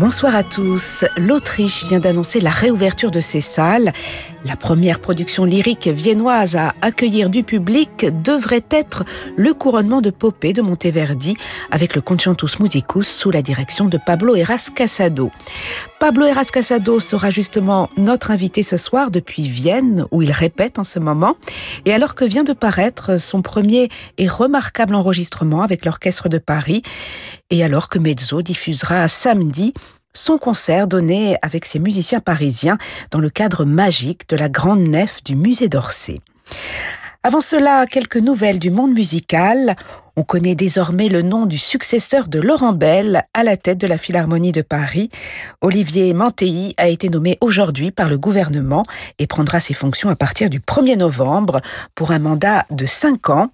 Bonsoir à tous. L'Autriche vient d'annoncer la réouverture de ses salles. La première production lyrique viennoise à accueillir du public devrait être le couronnement de Popée de Monteverdi avec le Concentus Musicus sous la direction de Pablo Eras Casado. Pablo Eras Casado sera justement notre invité ce soir depuis Vienne où il répète en ce moment et alors que vient de paraître son premier et remarquable enregistrement avec l'Orchestre de Paris et alors que Mezzo diffusera samedi son concert donné avec ses musiciens parisiens dans le cadre magique de la grande nef du musée d'Orsay. Avant cela, quelques nouvelles du monde musical. On connaît désormais le nom du successeur de Laurent Bell à la tête de la Philharmonie de Paris. Olivier Mantéi a été nommé aujourd'hui par le gouvernement et prendra ses fonctions à partir du 1er novembre pour un mandat de 5 ans.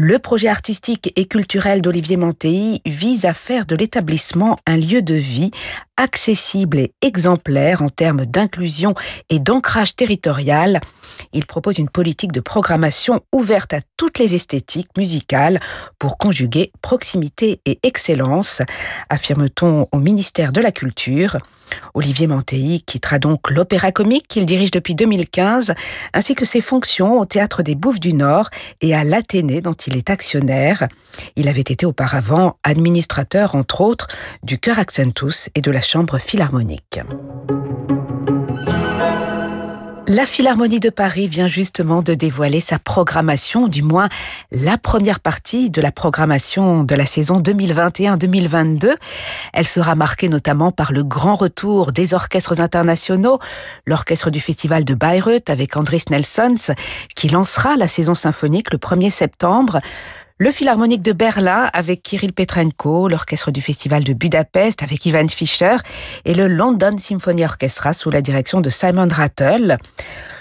Le projet artistique et culturel d'Olivier Mantéi vise à faire de l'établissement un lieu de vie accessible et exemplaire en termes d'inclusion et d'ancrage territorial. Il propose une politique de programmation ouverte à toutes les esthétiques musicales pour conjuguer proximité et excellence, affirme-t-on au ministère de la Culture. Olivier Mantéi quittera donc l'opéra comique qu'il dirige depuis 2015, ainsi que ses fonctions au Théâtre des Bouffes du Nord et à l'Athénée dont il est actionnaire. Il avait été auparavant administrateur, entre autres, du Chœur Accentus et de la Chambre Philharmonique. La Philharmonie de Paris vient justement de dévoiler sa programmation, du moins la première partie de la programmation de la saison 2021-2022. Elle sera marquée notamment par le grand retour des orchestres internationaux, l'orchestre du Festival de Bayreuth avec Andris Nelsons, qui lancera la saison symphonique le 1er septembre, le Philharmonique de Berlin avec Kirill Petrenko, l'orchestre du Festival de Budapest avec Ivan Fischer et le London Symphony Orchestra sous la direction de Simon Rattle.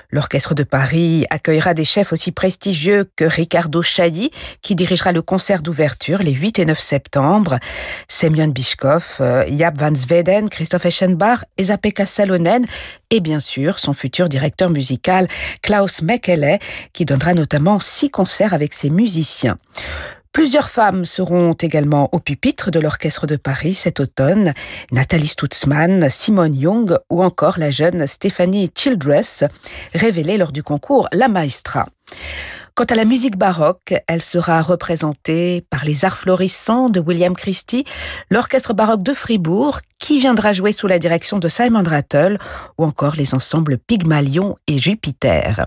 L'Orchestre de Paris accueillera des chefs aussi prestigieux que Ricardo Chailly, qui dirigera le concert d'ouverture les 8 et 9 septembre. Semyon Bishkov, euh, Jaap van Zweden, Christophe Eschenbach, Esa-Pekka Salonen et bien sûr son futur directeur musical Klaus Mekele, qui donnera notamment six concerts avec ses musiciens. Plusieurs femmes seront également au pupitre de l'Orchestre de Paris cet automne. Nathalie Stutzmann, Simone Young ou encore la jeune Stéphanie Childress, révélée lors du concours La Maestra. Quant à la musique baroque, elle sera représentée par les arts florissants de William Christie, l'orchestre baroque de Fribourg, qui viendra jouer sous la direction de Simon Rattle, ou encore les ensembles Pygmalion et Jupiter.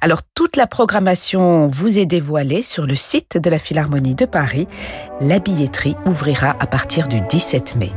Alors, toute la programmation vous est dévoilée sur le site de la Philharmonie de Paris. La billetterie ouvrira à partir du 17 mai.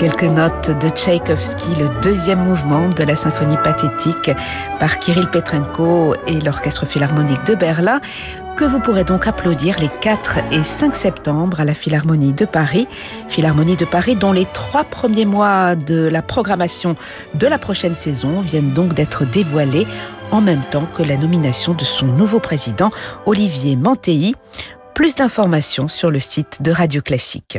Quelques notes de Tchaïkovski, le deuxième mouvement de la symphonie pathétique par Kirill Petrenko et l'Orchestre philharmonique de Berlin que vous pourrez donc applaudir les 4 et 5 septembre à la Philharmonie de Paris. Philharmonie de Paris dont les trois premiers mois de la programmation de la prochaine saison viennent donc d'être dévoilés en même temps que la nomination de son nouveau président, Olivier Mantéi. Plus d'informations sur le site de Radio Classique.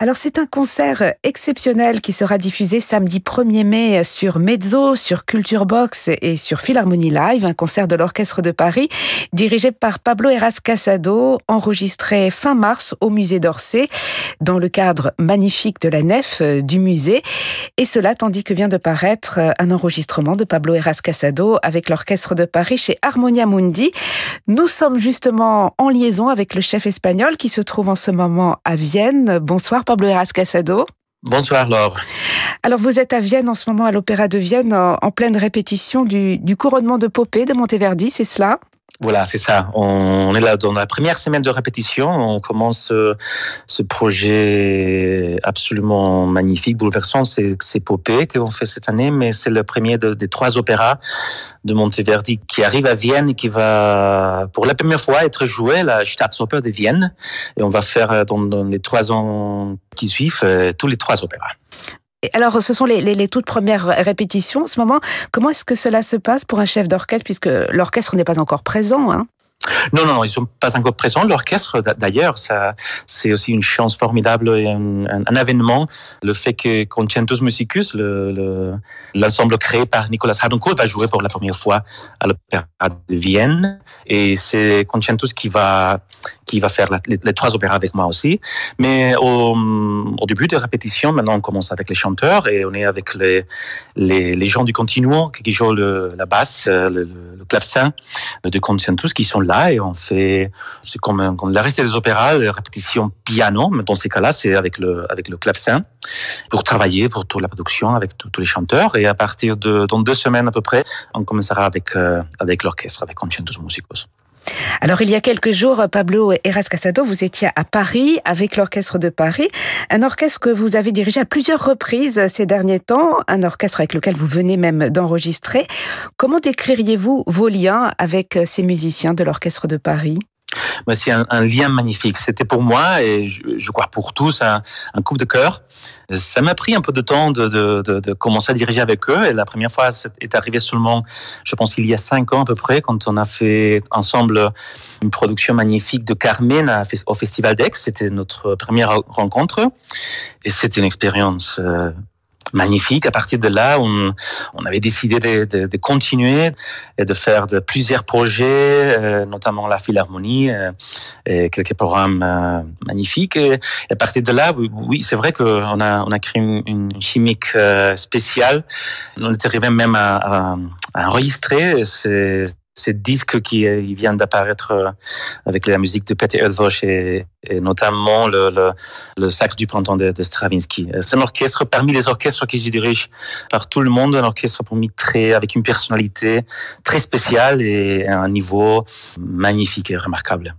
Alors c'est un concert exceptionnel qui sera diffusé samedi 1er mai sur Mezzo, sur Culture Box et sur Philharmonie Live, un concert de l'Orchestre de Paris dirigé par Pablo Eras Casado, enregistré fin mars au musée d'Orsay dans le cadre magnifique de la nef euh, du musée. Et cela tandis que vient de paraître euh, un enregistrement de Pablo Eras Casado avec l'Orchestre de Paris chez Harmonia Mundi. Nous sommes justement en liaison avec le chef espagnol qui se trouve en ce moment à Vienne. Bonsoir Pablo Eras Casado. Bonsoir Laure. Alors vous êtes à Vienne en ce moment, à l'Opéra de Vienne, en, pleine répétition du, du couronnement de Popée de Monteverdi, c'est cela? Voilà, c'est ça. On est là dans la première semaine de répétition. On commence euh, ce projet absolument magnifique, bouleversant. C'est Popée qu'on fait cette année, mais c'est le premier des trois opéras de Monteverdi qui arrive à Vienne et qui va, pour la première fois, être joué à la Staatsoper de Vienne. Et on va faire euh, dans, les trois ans qui suivent euh, tous les trois opéras alors, ce sont les, toutes premières répétitions en ce moment. Comment est-ce que cela se passe pour un chef d'orchestre, puisque l'orchestre n'est pas encore présent hein? Non, non, non, ils sont pas encore présents. L'orchestre, d'ailleurs, c'est aussi une chance formidable et un, un, événement. Le fait que Concentus Musicus, l'ensemble le, créé par Nicolas Harnoncourt, va jouer pour la première fois à l'Opéra de Vienne. Et c'est Concentus qui va, qui va faire les, trois opéras avec moi aussi. Mais au, au, début de répétition, maintenant, on commence avec les chanteurs et on est avec les, les, gens du continuum qui jouent la basse, le, le clavecin de Concentus qui sont là et on fait, c'est comme, comme le reste des opéras, les répétitions piano, mais dans ces cas-là, c'est avec le, avec le clavecin pour travailler pour toute la production avec tous les chanteurs. Et à partir de, dans deux semaines à peu près, on commencera avec, euh, avec l'orchestre, avec Concentus Musicos. Alors, il y a quelques jours, Pablo Eras Casado, vous étiez à Paris avec l'Orchestre de Paris, un orchestre que vous avez dirigé à plusieurs reprises ces derniers temps, un orchestre avec lequel vous venez même d'enregistrer. Comment décririez-vous vos liens avec ces musiciens de l'Orchestre de Paris? C'est un, lien magnifique. C'était pour moi et je, crois pour tous un, un, coup de cœur. Ça m'a pris un peu de temps de, de, de, commencer à diriger avec eux. Et la première fois est arrivée seulement, je pense qu'il y a cinq ans à peu près, quand on a fait ensemble une production magnifique de Carmen au Festival d'Aix. C'était notre première rencontre et c'était une expérience euh, magnifique. À partir de là, on, on avait décidé de, de, de, continuer et de faire de plusieurs projets, euh, notamment la Philharmonie, euh, et quelques programmes euh, magnifiques. Et, à partir de là, oui, c'est vrai qu'on a, on a créé une, une chimique euh, spéciale. On est arrivé même à, à, à enregistrer. C'est ces disques qui euh, vient d'apparaître euh, avec la musique de Peter Eötvös et, notamment le, le, Sacre du printemps de, de Stravinsky. Euh, c'est un orchestre parmi les orchestres qui je dirige par tout le monde, un orchestre pour moi très, avec une personnalité très spéciale et un niveau magnifique et remarquable.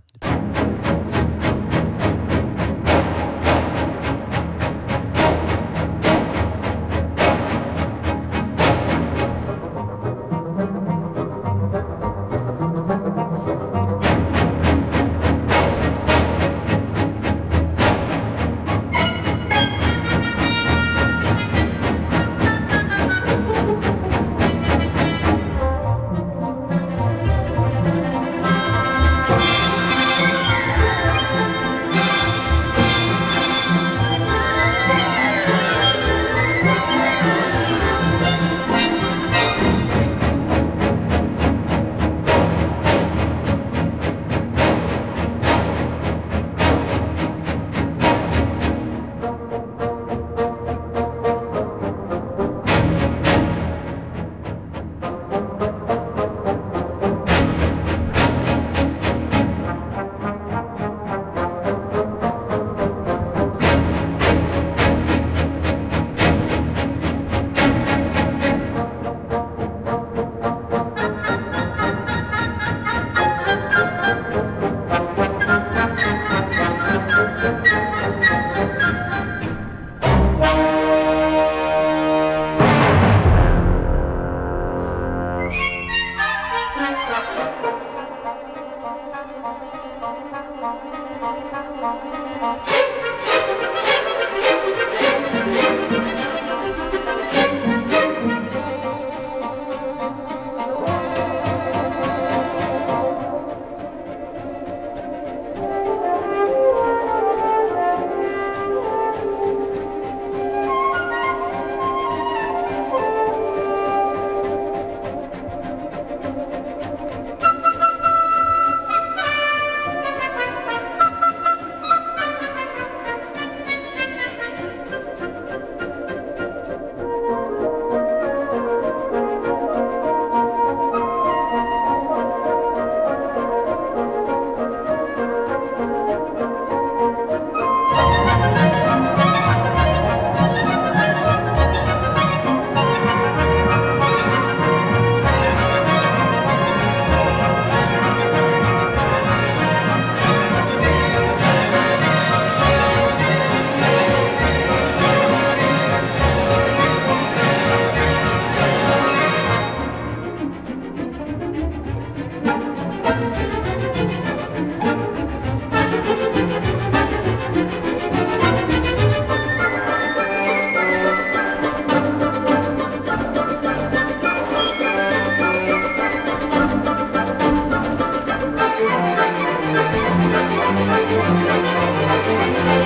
Música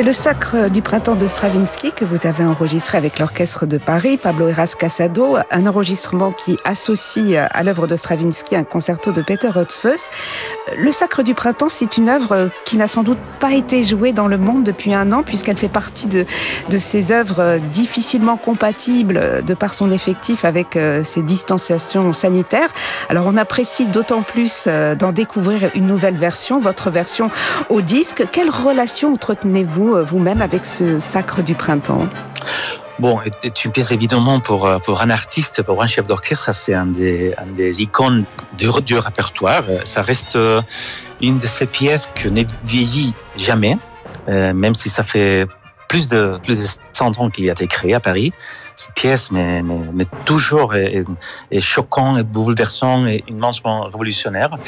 C'est le Sacre du printemps de Stravinsky que vous avez enregistré avec l'Orchestre de Paris, Pablo Eras Casado, un enregistrement qui associe à l'œuvre de Stravinsky un concerto de Peter Hotfuss. Le Sacre du printemps, c'est une œuvre qui n'a sans doute pas été jouée dans le monde depuis un an, puisqu'elle fait partie de, de ces œuvres difficilement compatibles de par son effectif avec euh, ces distanciations sanitaires. Alors on apprécie d'autant plus euh, d'en découvrir une nouvelle version, votre version au disque. Quelle relation entretenez-vous euh, vous-même avec ce sacre du printemps? Bon, c'est une pièce évidemment pour, euh, pour un artiste, pour un chef d'orchestre, c'est un des, un des icônes du, du répertoire. Ça reste euh, une de ces pièces que ne vieillit jamais, même si ça fait plus de, plus de 100 ans qu'il a été créé à Paris. Cette pièce, mais, mais, toujours est, est, choquant, et bouleversant et immensement révolutionnaire.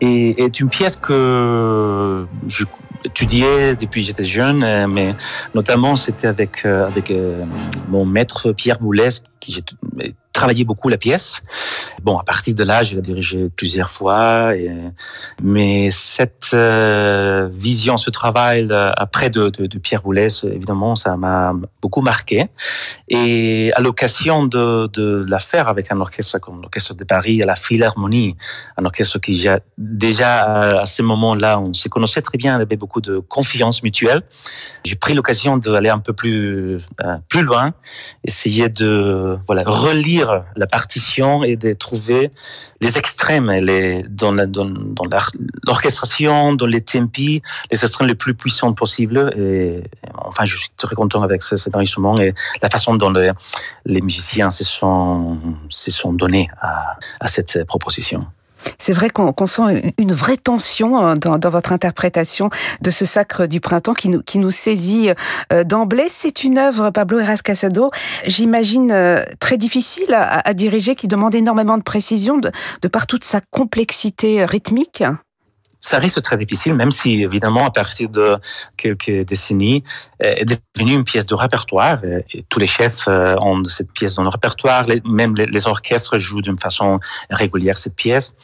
Et est une pièce que je étudié depuis j'étais jeune, euh, mais notamment c'était avec, euh, avec euh, mon maître Pierre Boulez, qui j'ai travaillé beaucoup la pièce. Bon, à partir de là, je l'ai dirigé plusieurs fois. Mais cette euh, vision, ce travail après de, Pierre Boulez, évidemment, ça m'a beaucoup marqué. Et à l'occasion de, la faire avec un orchestre comme l'Orchestre de Paris, la Philharmonie, un orchestre qui déjà à ce moment-là, on se connaissait très bien, avait beaucoup de confiance mutuelle. J'ai pris l'occasion d'aller un peu plus, euh, plus loin, essayer de relire la partition et de trouver les extrêmes dans, l'orchestration, dans, les tempi, les extrêmes les plus puissants possibles. Et, enfin, je suis très content avec cet enregistrement et la façon dont les, musiciens se sont, donnés à cette proposition. C'est vrai qu'on sent une vraie tension hein, dans, dans, votre interprétation de ce sacre du printemps qui nous, qui nous saisit euh, d'emblée. C'est une œuvre, Pablo Eras Casado, j'imagine euh, très difficile à, à, diriger, qui demande énormément de précision de, de par toute sa complexité rythmique ça reste très difficile, même si, évidemment, à partir de quelques décennies, euh, est devenue une pièce de répertoire. Et tous les chefs euh, ont cette pièce dans le répertoire, même les orchestres jouent d'une façon régulière cette pièce.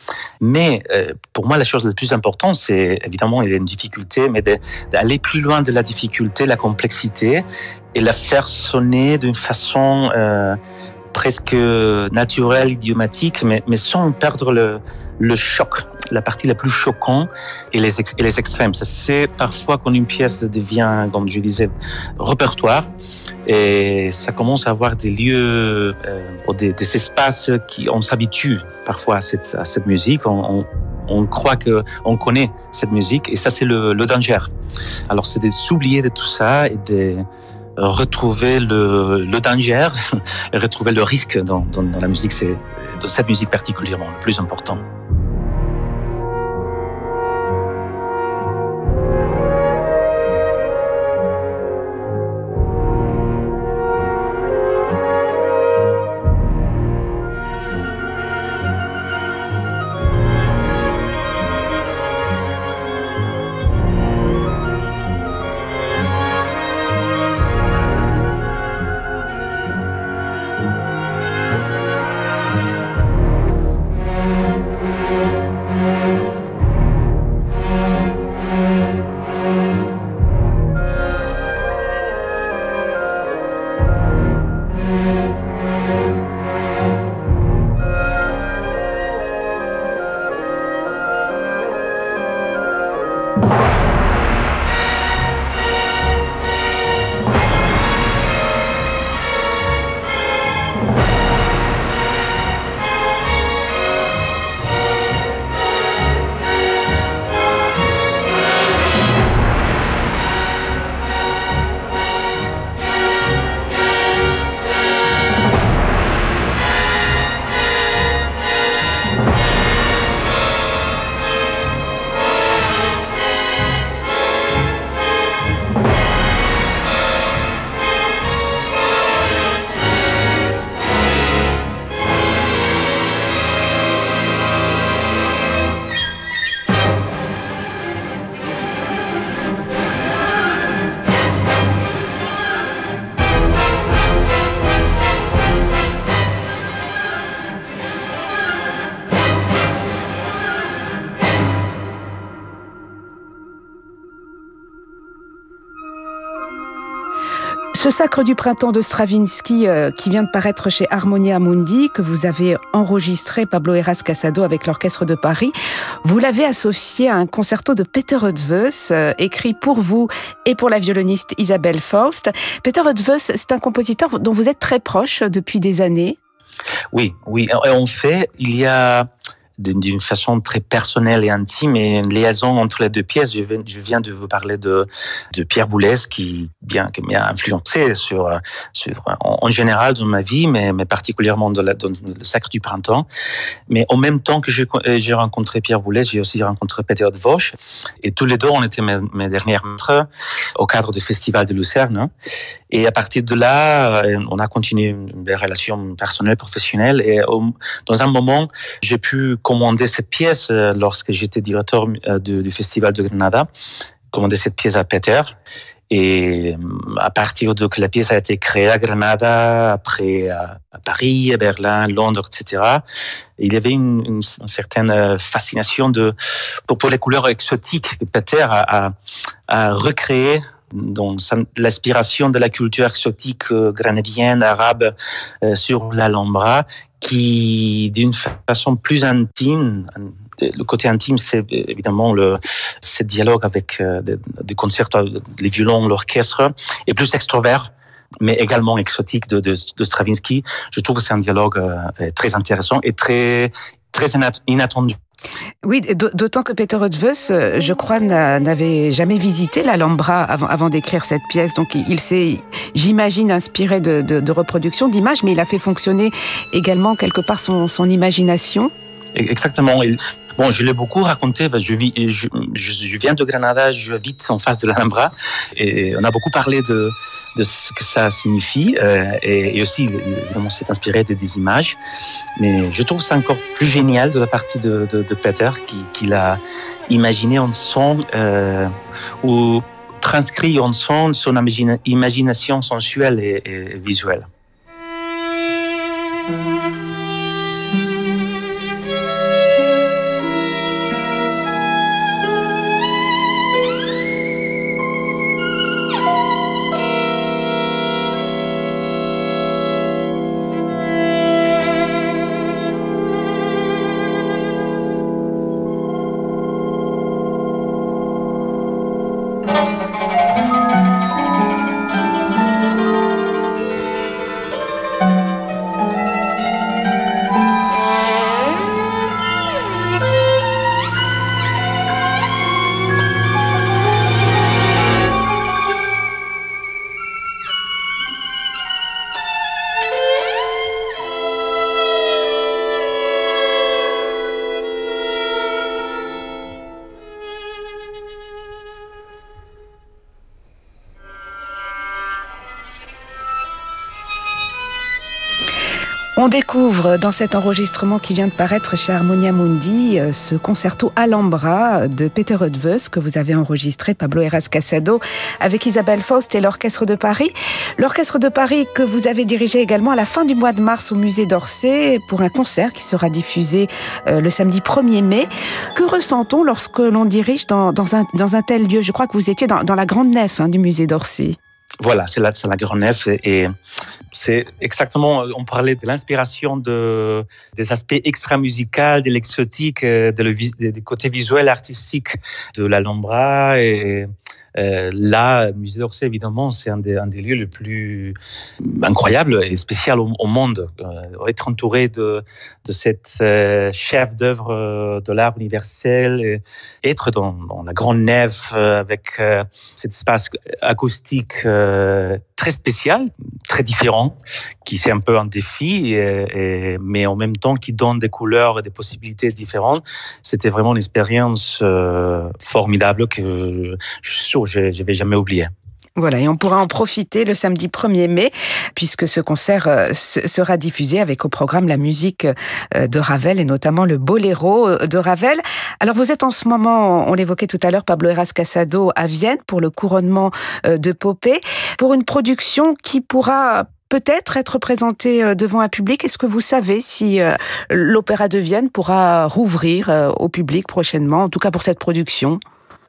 Mais euh, pour moi, la chose la plus importante, c'est évidemment, il y a une difficulté, mais d'aller plus loin de la difficulté, la complexité, et la faire sonner d'une façon presque naturelle, idiomatique, mais, sans perdre le choc la partie la plus choquante et les, et les extrêmes. C'est parfois quand une pièce devient, comme je disais, répertoire et ça commence à avoir des lieux, euh, des, espaces qui on s'habitue parfois à cette, musique. On, croit que on connaît cette musique et ça c'est le, danger. Alors c'est de s'oublier de tout ça et de retrouver le, danger et retrouver le risque dans, dans, dans la musique. C'est de cette musique particulièrement le plus important. Ce sacre du printemps de Stravinsky euh, qui vient de paraître chez Harmonia Mundi, que vous avez enregistré Pablo Eras Casado avec l'Orchestre de Paris, vous l'avez associé à un concerto de Peter euh, écrit pour vous et pour la violoniste Isabelle Faust. Peter Eötvös, c'est un compositeur dont vous êtes très proche depuis des années. Oui, oui. En fait, il y a d'une façon très personnelle et intime et une liaison entre les deux pièces. Je viens, de vous parler de, de Pierre Boulez qui bien qui m'a influencé sur, en, général dans ma vie, mais, mais particulièrement dans, le Sacre du printemps. Mais en même temps que j'ai rencontré Pierre Boulez, j'ai aussi rencontré Peter de Vosges et tous les deux on était mes, mes derniers maîtres au cadre du Festival de Lucerne. Et à partir de là, euh, on a continué des relations personnelles, professionnelles. Et dans un moment, j'ai pu commander cette pièce euh, lorsque j'étais directeur euh, du, Festival de Grenada, commander cette pièce à Peter. Et à partir de que la pièce a été créée à Grenada, après à, Paris, à Berlin, Londres, etc., il y avait une, certaine fascination de, pour, les couleurs exotiques que Peter a, a, a recréé donc l'aspiration de la culture exotique euh, grenadienne, arabe euh, sur l'Alhambra, qui d'une façon plus intime, le côté intime, c'est évidemment le ce dialogue avec euh, des, concerts, les violons, l'orchestre, et plus extrovert mais également exotique de, de, de Stravinsky. Je trouve que c'est un dialogue très intéressant et très, très inattendu. Oui, d'autant que Peter Eötvös, euh, je crois, n'avait jamais visité l'Alhambra avant, avant d'écrire cette pièce. Donc, il s'est, j'imagine, inspiré de, reproductions, d'images, mais il a fait fonctionner également quelque part son, son imagination. Exactement. Bon, je l'ai beaucoup raconté parce que je, viens de Granada, je vis en face de l'Alhambra et on a beaucoup parlé de, ce que ça signifie euh, et, et, aussi, évidemment, s'est inspiré de, des images. Mais je trouve ça encore plus génial de la partie de, Peter qui, l'a imaginé en son euh, ou transcrit en son son imagination sensuelle et visuelle. On découvre dans cet enregistrement qui vient de paraître chez Harmonia Mundi euh, ce concerto Alhambra de Peter Eötvös que vous avez enregistré, Pablo Eras Casado, avec Isabelle Faust et l'Orchestre de Paris. L'Orchestre de Paris que vous avez dirigé également à la fin du mois de mars au musée d'Orsay pour un concert qui sera diffusé euh, le samedi 1er mai. Que ressent-on lorsque l'on dirige dans, un, tel lieu? Je crois que vous étiez dans, dans la grande nef hein, du musée d'Orsay. Voilà, c'est la, la grande nef et, c'est exactement, on parlait de l'inspiration de, des aspects extra-musicaux, de l'exotique, euh, de le, des côtés visuels, artistiques de l'Alhambra et euh, là, Musée d'Orsay, évidemment, c'est un un des lieux les plus incroyables et spécial au, monde. Euh, être entouré de, de cette euh, chef d'œuvre euh, de l'art universel, et être dans, dans, la grande nef euh, avec cet espace acoustique très spécial, très différent, qui c'est un peu un défi, mais en même temps qui donne des couleurs et des possibilités différentes. C'était vraiment une expérience euh, formidable que je suis sûr je ne vais jamais oublier. Voilà, et on pourra en profiter le samedi 1er mai, puisque ce concert euh, sera diffusé avec au programme la musique euh, de Ravel et notamment le boléro euh, de Ravel. Alors vous êtes en ce moment, on l'évoquait tout à l'heure, Pablo Eras Casado à Vienne pour le couronnement de Popé, pour une production qui pourra peut-être être présentée devant un public. Est-ce que vous savez si l'Opéra de Vienne pourra rouvrir au public prochainement, en tout cas pour cette production?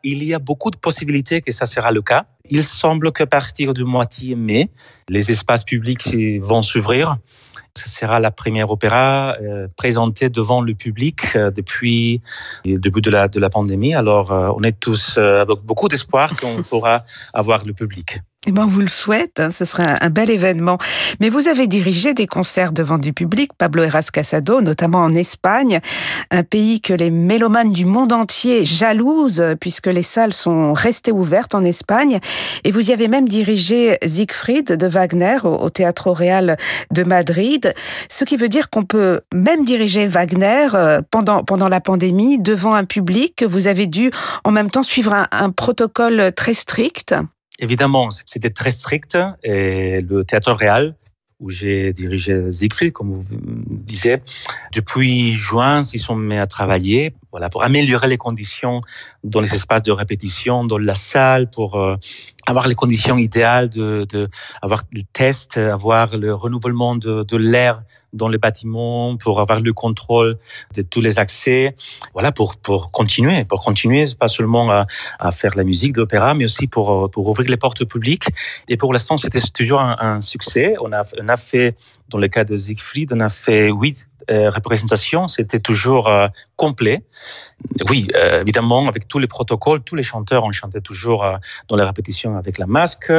Il y a beaucoup de possibilités que ça sera le cas. Il semble qu'à partir du moitié mai, les espaces publics vont s'ouvrir. Ce sera la première opéra euh, présentée devant le public euh, depuis le début de la, de la pandémie. Alors, euh, on est tous avec beaucoup d'espoir qu'on pourra avoir le public. Eh ben, on vous le souhaite, hein, ce sera un bel événement. Mais vous avez dirigé des concerts devant du public, Pablo Eras Casado, notamment en Espagne, un pays que les mélomanes du monde entier jalousent, puisque les salles sont restées ouvertes en Espagne. Et vous y avez même dirigé Siegfried de Wagner au, Théâtre Real de Madrid, ce qui veut dire qu'on peut même diriger Wagner euh, pendant, pendant la pandémie devant un public. Vous avez dû en même temps suivre un, protocole très strict. Évidemment, c'était très strict et le théâtre réel où j'ai dirigé Siegfried, comme vous disiez. Depuis juin, ils sont mis à travailler voilà, pour améliorer les conditions dans les espaces de répétition, dans la salle, pour euh, avoir les conditions idéales de, de avoir le test, avoir le renouvellement de, de l'air dans les bâtiments, pour avoir le contrôle de tous les accès. Voilà, pour, pour continuer, pour continuer, pas seulement à, à faire la musique d'opéra, mais aussi pour, pour ouvrir les portes publiques. Et pour l'instant, c'était toujours un, un, succès. On a, on a fait, dans le cas de Siegfried, on a fait huit représentation, c'était toujours euh, complet. Oui, euh, évidemment, avec tous les protocoles, tous les chanteurs, on chantait toujours dans la répétition avec la masque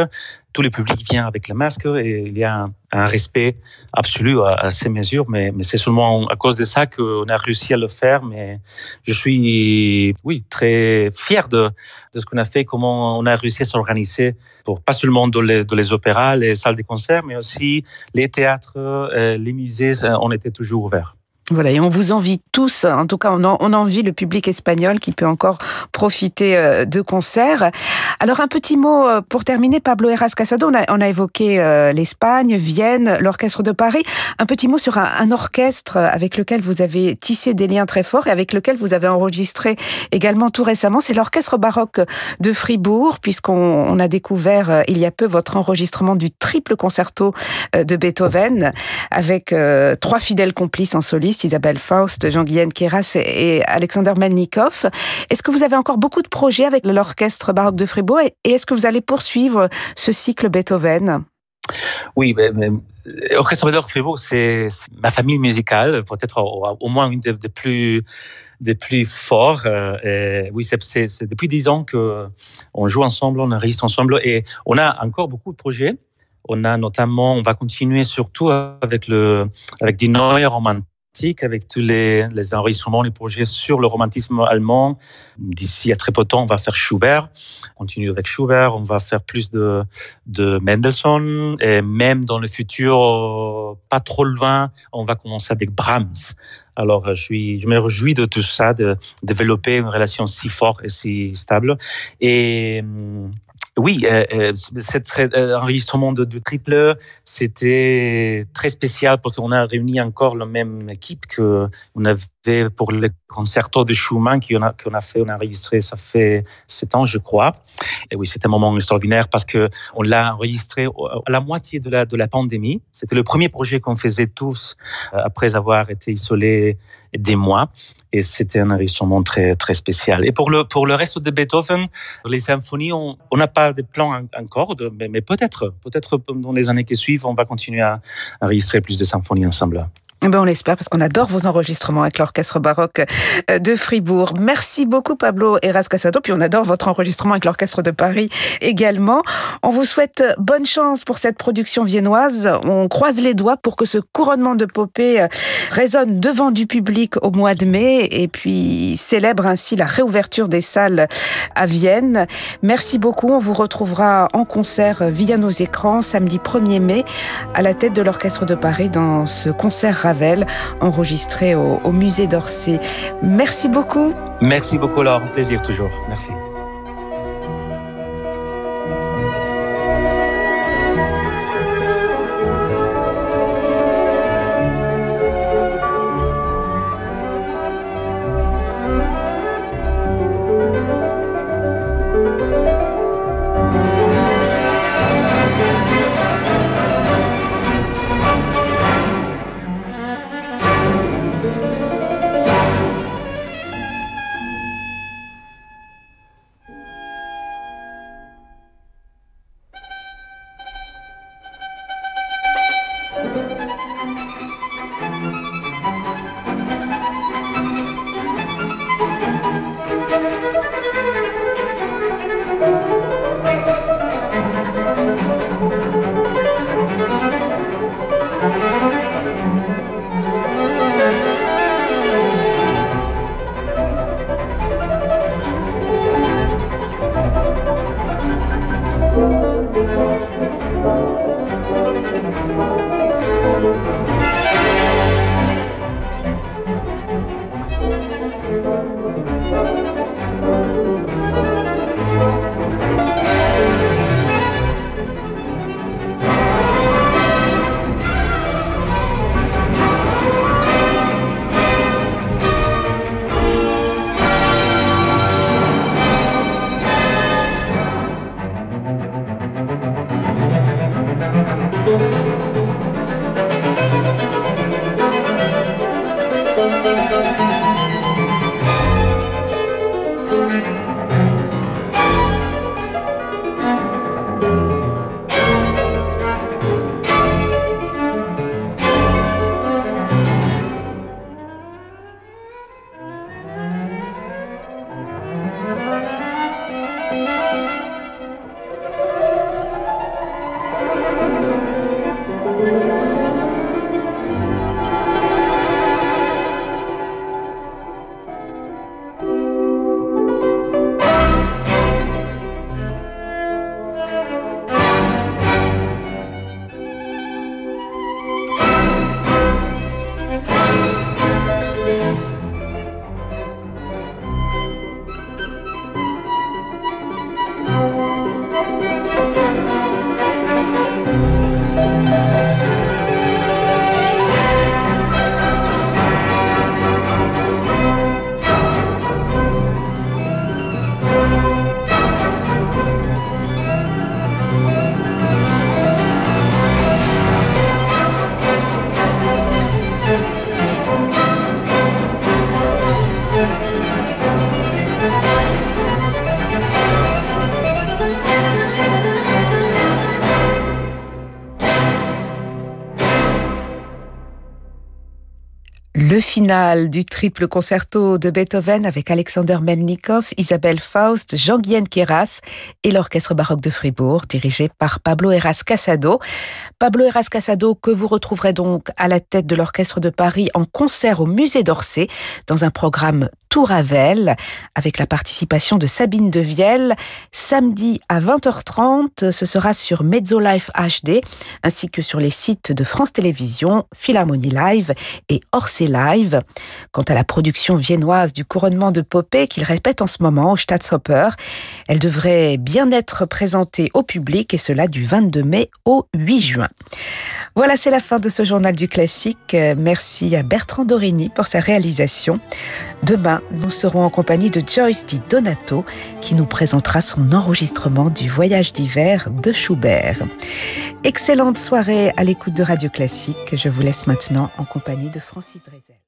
tout le public vient avec le masque et il y a un, respect absolu à, ces mesures, mais, c'est seulement à cause de ça qu'on a réussi à le faire. Mais je suis, oui, très fier de, ce qu'on a fait, comment on a réussi à s'organiser pour pas seulement dans les, opéras, les salles de concert, mais aussi les théâtres, euh, les musées, on était toujours ouverts. Voilà, et on vous envie tous, en tout cas on, on envie le public espagnol qui peut encore profiter euh, de concerts. Alors un petit mot euh, pour terminer, Pablo Eras Casado, on a, on a évoqué euh, l'Espagne, Vienne, l'Orchestre de Paris. Un petit mot sur un, orchestre avec lequel vous avez tissé des liens très forts et avec lequel vous avez enregistré également tout récemment, c'est l'Orchestre baroque de Fribourg, puisqu'on on a découvert il y a peu votre enregistrement du triple concerto de Beethoven avec trois fidèles complices en soliste Isabelle Faust, Jean-Guyen Kéras et Alexander Melnikov. Est-ce que vous avez encore beaucoup de projets avec l'Orchestre baroque de Fribourg et est-ce que vous allez poursuivre ce cycle Beethoven? Oui, mais, baroque de Fribourg, c'est ma famille musicale, peut-être au, moins une des, plus des plus forts. Euh, oui, c'est depuis dix ans qu'on joue ensemble, on enregistre ensemble et on a encore beaucoup de projets. On a notamment, on va continuer surtout avec le avec Die Neue Avec tous les, les, enregistrements, les projets sur le romantisme allemand. D'ici à très peu de temps, on va faire Schubert. On continue avec Schubert. On va faire plus de, de Mendelssohn. Et même dans le futur, pas trop loin, on va commencer avec Brahms. Alors, je, suis, je me réjouis de tout ça, de développer une relation si forte et si stable. Et oui, euh, euh, cet euh, enregistrement de, de triple, c'était très spécial parce qu'on a réuni encore la même équipe que on avait pour le concerto de Schumann qu'on a, qu'on a fait, on a enregistré, ça fait sept ans, je crois. Et oui, c'était un moment extraordinaire parce que on l'a enregistré à la moitié de la, de la pandémie. C'était le premier projet qu'on faisait tous après avoir été isolés des mois. Et c'était un enregistrement très, très spécial. Et pour le, pour le reste de Beethoven, les symphonies, on n'a pas de plan encore, mais, mais peut-être, peut-être dans les années qui suivent, on va continuer à enregistrer plus de symphonies ensemble. Eh ben on l'espère parce qu'on adore vos enregistrements avec l'orchestre baroque euh, de Fribourg. Merci beaucoup Pablo Eras Casado, puis on adore votre enregistrement avec l'orchestre de Paris également. On vous souhaite bonne chance pour cette production viennoise. On croise les doigts pour que ce couronnement de Popée euh, résonne devant du public au mois de mai et puis célèbre ainsi la réouverture des salles à Vienne. Merci beaucoup. On vous retrouvera en concert via nos écrans samedi 1er mai à la tête de l'orchestre de Paris dans ce concert enregistré au, au musée d'Orsay. Merci beaucoup. Merci beaucoup, Laure. Plaisir toujours. Merci. Le final du triple concerto de Beethoven avec Alexander Melnikov, Isabelle Faust, Jean-Guyen Queras et l'Orchestre baroque de Fribourg, dirigé par Pablo Heras Casado. Pablo Heras Casado, que vous retrouverez donc à la tête de l'Orchestre de Paris en concert au Musée d'Orsay, dans un programme tout Ravel, avec la participation de Sabine Devielle. Samedi à 20h30, ce sera sur Mezzolife HD, ainsi que sur les sites de France Télévisions, Philharmonie Live et Orsay Live. Quant à la production viennoise du couronnement de Popée qu'il répète en ce moment au Staatsoper, elle devrait bien être présentée au public et cela du 22 mai au 8 juin. Voilà, c'est la fin de ce journal du classique. Merci à Bertrand Dorini pour sa réalisation. Demain, nous serons en compagnie de Joyce Di Donato qui nous présentera son enregistrement du voyage d'hiver de Schubert. Excellente soirée à l'écoute de Radio Classique. Je vous laisse maintenant en compagnie de Francis Drezel.